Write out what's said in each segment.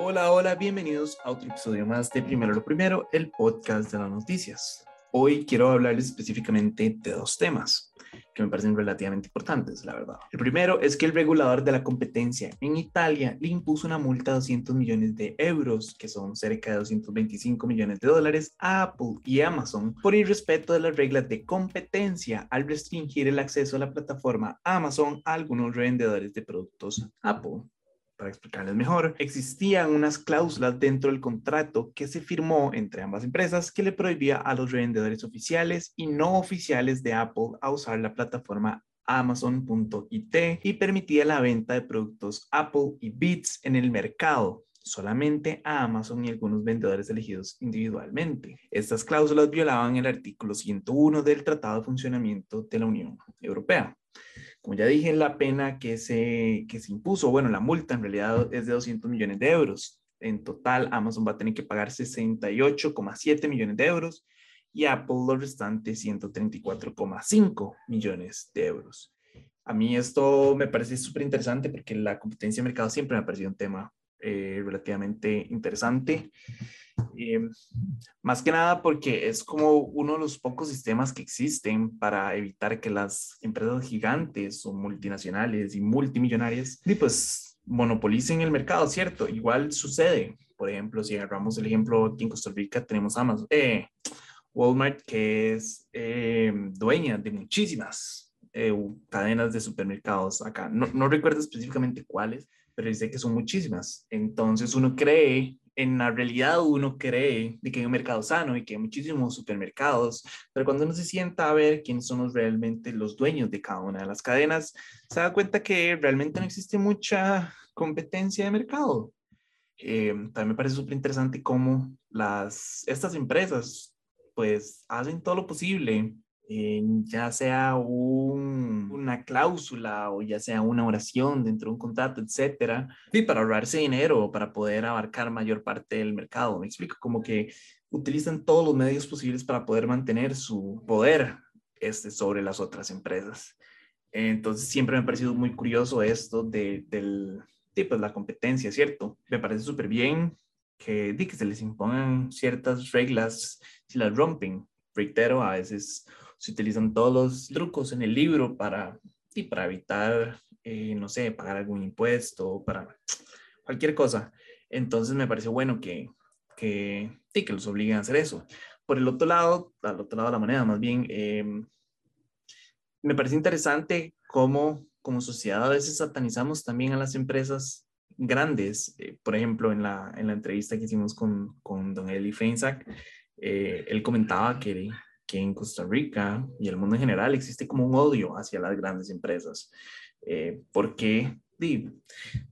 Hola, hola, bienvenidos a otro episodio más de Primero lo Primero, el podcast de las noticias. Hoy quiero hablarles específicamente de dos temas que me parecen relativamente importantes, la verdad. El primero es que el regulador de la competencia en Italia le impuso una multa de 200 millones de euros, que son cerca de 225 millones de dólares, a Apple y Amazon por irrespeto de las reglas de competencia al restringir el acceso a la plataforma Amazon a algunos revendedores de productos Apple para explicarles mejor, existían unas cláusulas dentro del contrato que se firmó entre ambas empresas que le prohibía a los revendedores oficiales y no oficiales de Apple a usar la plataforma Amazon.it y permitía la venta de productos Apple y Beats en el mercado solamente a Amazon y algunos vendedores elegidos individualmente. Estas cláusulas violaban el artículo 101 del Tratado de Funcionamiento de la Unión Europea. Como ya dije, la pena que se, que se impuso, bueno, la multa en realidad es de 200 millones de euros. En total, Amazon va a tener que pagar 68,7 millones de euros y Apple los restantes 134,5 millones de euros. A mí esto me parece súper interesante porque la competencia de mercado siempre me ha parecido un tema eh, relativamente interesante. Eh, más que nada porque es como uno de los pocos sistemas que existen para evitar que las empresas gigantes o multinacionales y multimillonarias y pues monopolicen el mercado, ¿cierto? Igual sucede. Por ejemplo, si agarramos el ejemplo aquí en Costa Rica, tenemos Amazon, eh, Walmart, que es dueña de muchísimas cadenas de supermercados acá. No, no recuerdo específicamente cuáles, pero dice que son muchísimas. Entonces uno cree, en la realidad uno cree de que hay un mercado sano y que hay muchísimos supermercados, pero cuando uno se sienta a ver quiénes son realmente los dueños de cada una de las cadenas, se da cuenta que realmente no existe mucha competencia de mercado. Eh, también me parece súper interesante cómo las, estas empresas pues hacen todo lo posible ya sea una cláusula o ya sea una oración dentro de un contrato, etcétera, y para ahorrarse dinero o para poder abarcar mayor parte del mercado. Me explico, como que utilizan todos los medios posibles para poder mantener su poder este, sobre las otras empresas. Entonces siempre me ha parecido muy curioso esto de, del, tipo de la competencia, ¿cierto? Me parece súper bien que, que se les impongan ciertas reglas si las rompen. Reitero, a veces se utilizan todos los trucos en el libro para, y para evitar, eh, no sé, pagar algún impuesto, para cualquier cosa. Entonces me parece bueno que, que, sí, que los obliguen a hacer eso. Por el otro lado, al otro lado de la moneda, más bien, em, me parece interesante cómo como sociedad a veces satanizamos también a las empresas grandes. Eh, por ejemplo, en la, en la entrevista que hicimos con, con don Eli Feinsack, eh, él comentaba que que en Costa Rica y el mundo en general existe como un odio hacia las grandes empresas, eh, porque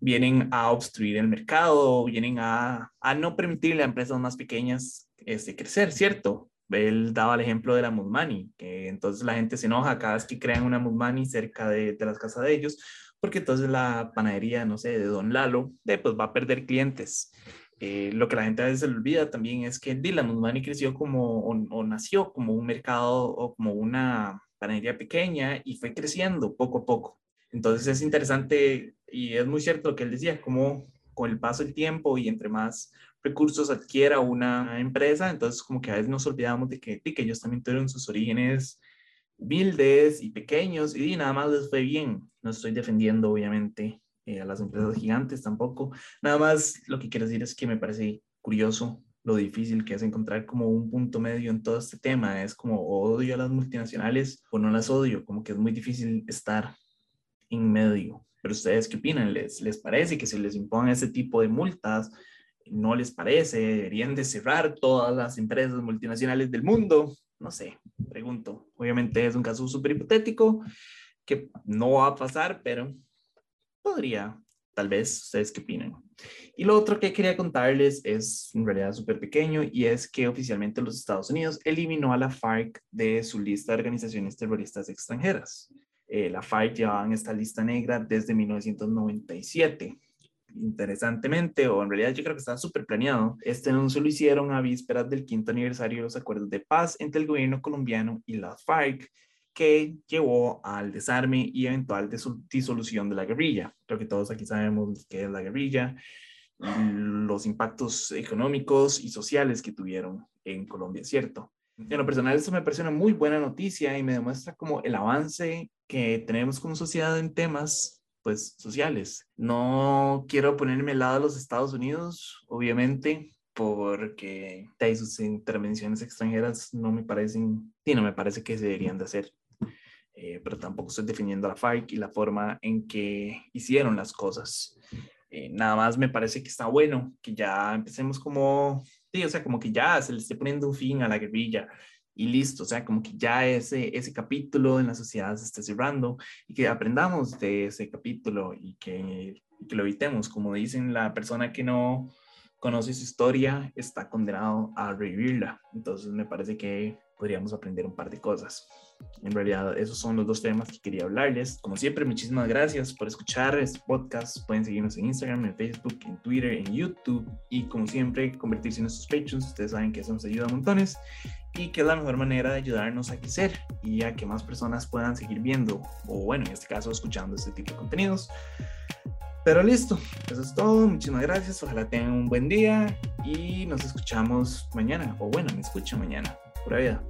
vienen a obstruir el mercado, vienen a, a, no permitirle a empresas más pequeñas este, crecer, ¿cierto? Él daba el ejemplo de la Money, que entonces la gente se enoja cada vez que crean una Money cerca de, de las casas de ellos, porque entonces la panadería, no sé, de Don Lalo, de, pues va a perder clientes. Eh, lo que la gente a veces se olvida también es que Dylan Money creció como, o, nació como un mercado o como una panadería pequeña y fue creciendo poco a poco. Entonces es interesante y es muy cierto lo que él decía, como con el paso del tiempo y entre más recursos adquiera una empresa, entonces como que a veces nos olvidamos de que, de que ellos también tuvieron sus orígenes humildes y pequeños y nada más les fue bien. No estoy defendiendo obviamente eh, a las empresas gigantes tampoco. Nada más lo que quiero decir es que me parece curioso lo difícil que es encontrar como un punto medio en todo este tema. Es como odio a las multinacionales o no las odio, como que es muy difícil estar en medio. Pero ustedes qué opinan? ¿Les, les parece que se les impongan ese tipo de multas? ¿No les parece? ¿Deberían de cerrar todas las empresas multinacionales del mundo? No sé, pregunto. Obviamente es un caso súper hipotético que no va a pasar, pero podría, tal vez, ustedes qué opinan. Y lo otro que quería contarles es en realidad súper pequeño y es que oficialmente los Estados Unidos eliminó a la FARC de su lista de organizaciones terroristas extranjeras. Eh, la FARC llevaba en esta lista negra desde 1997 interesantemente, o en realidad yo creo que está súper planeado, este anuncio lo hicieron a vísperas del quinto aniversario de los acuerdos de paz entre el gobierno colombiano y la FARC, que llevó al desarme y eventual disolución de la guerrilla. Creo que todos aquí sabemos qué es la guerrilla. los impactos económicos y sociales que tuvieron en Colombia, ¿cierto? En lo personal, esto me parece una muy buena noticia y me demuestra como el avance que tenemos como sociedad en temas pues sociales. No quiero ponerme al lado de los Estados Unidos, obviamente, porque sus intervenciones extranjeras no me parecen, sí, no me parece que se deberían de hacer. Eh, pero tampoco estoy definiendo a la FARC y la forma en que hicieron las cosas. Eh, nada más me parece que está bueno que ya empecemos como, sí, o sea, como que ya se le esté poniendo un fin a la guerrilla y listo, o sea, como que ya ese, ese capítulo en la sociedad se esté cerrando y que aprendamos de ese capítulo y que, que lo evitemos, como dicen la persona que no conoce su historia está condenado a revivirla. Entonces me parece que podríamos aprender un par de cosas. En realidad, esos son los dos temas que quería hablarles. Como siempre, muchísimas gracias por escuchar este podcast. Pueden seguirnos en Instagram, en Facebook, en Twitter, en YouTube. Y como siempre, convertirse en nuestros patrons. Ustedes saben que eso nos ayuda a montones y que es la mejor manera de ayudarnos a crecer y a que más personas puedan seguir viendo, o bueno, en este caso, escuchando este tipo de contenidos. Pero listo, eso es todo. Muchísimas gracias. Ojalá tengan un buen día y nos escuchamos mañana. O bueno, me escuchan mañana. Pura vida.